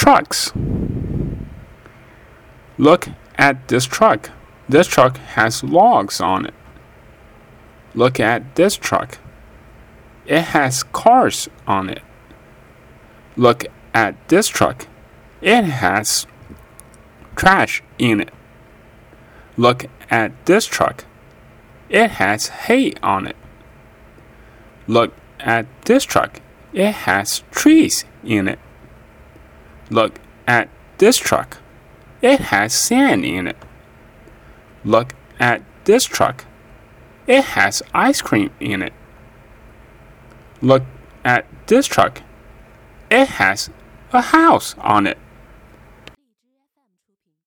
Trucks. Look at this truck. This truck has logs on it. Look at this truck. It has cars on it. Look at this truck. It has trash in it. Look at this truck. It has hay on it. Look at this truck. It has trees in it. Look at this truck. It has sand in it. Look at this truck. It has ice cream in it. Look at this truck. It has a house on it.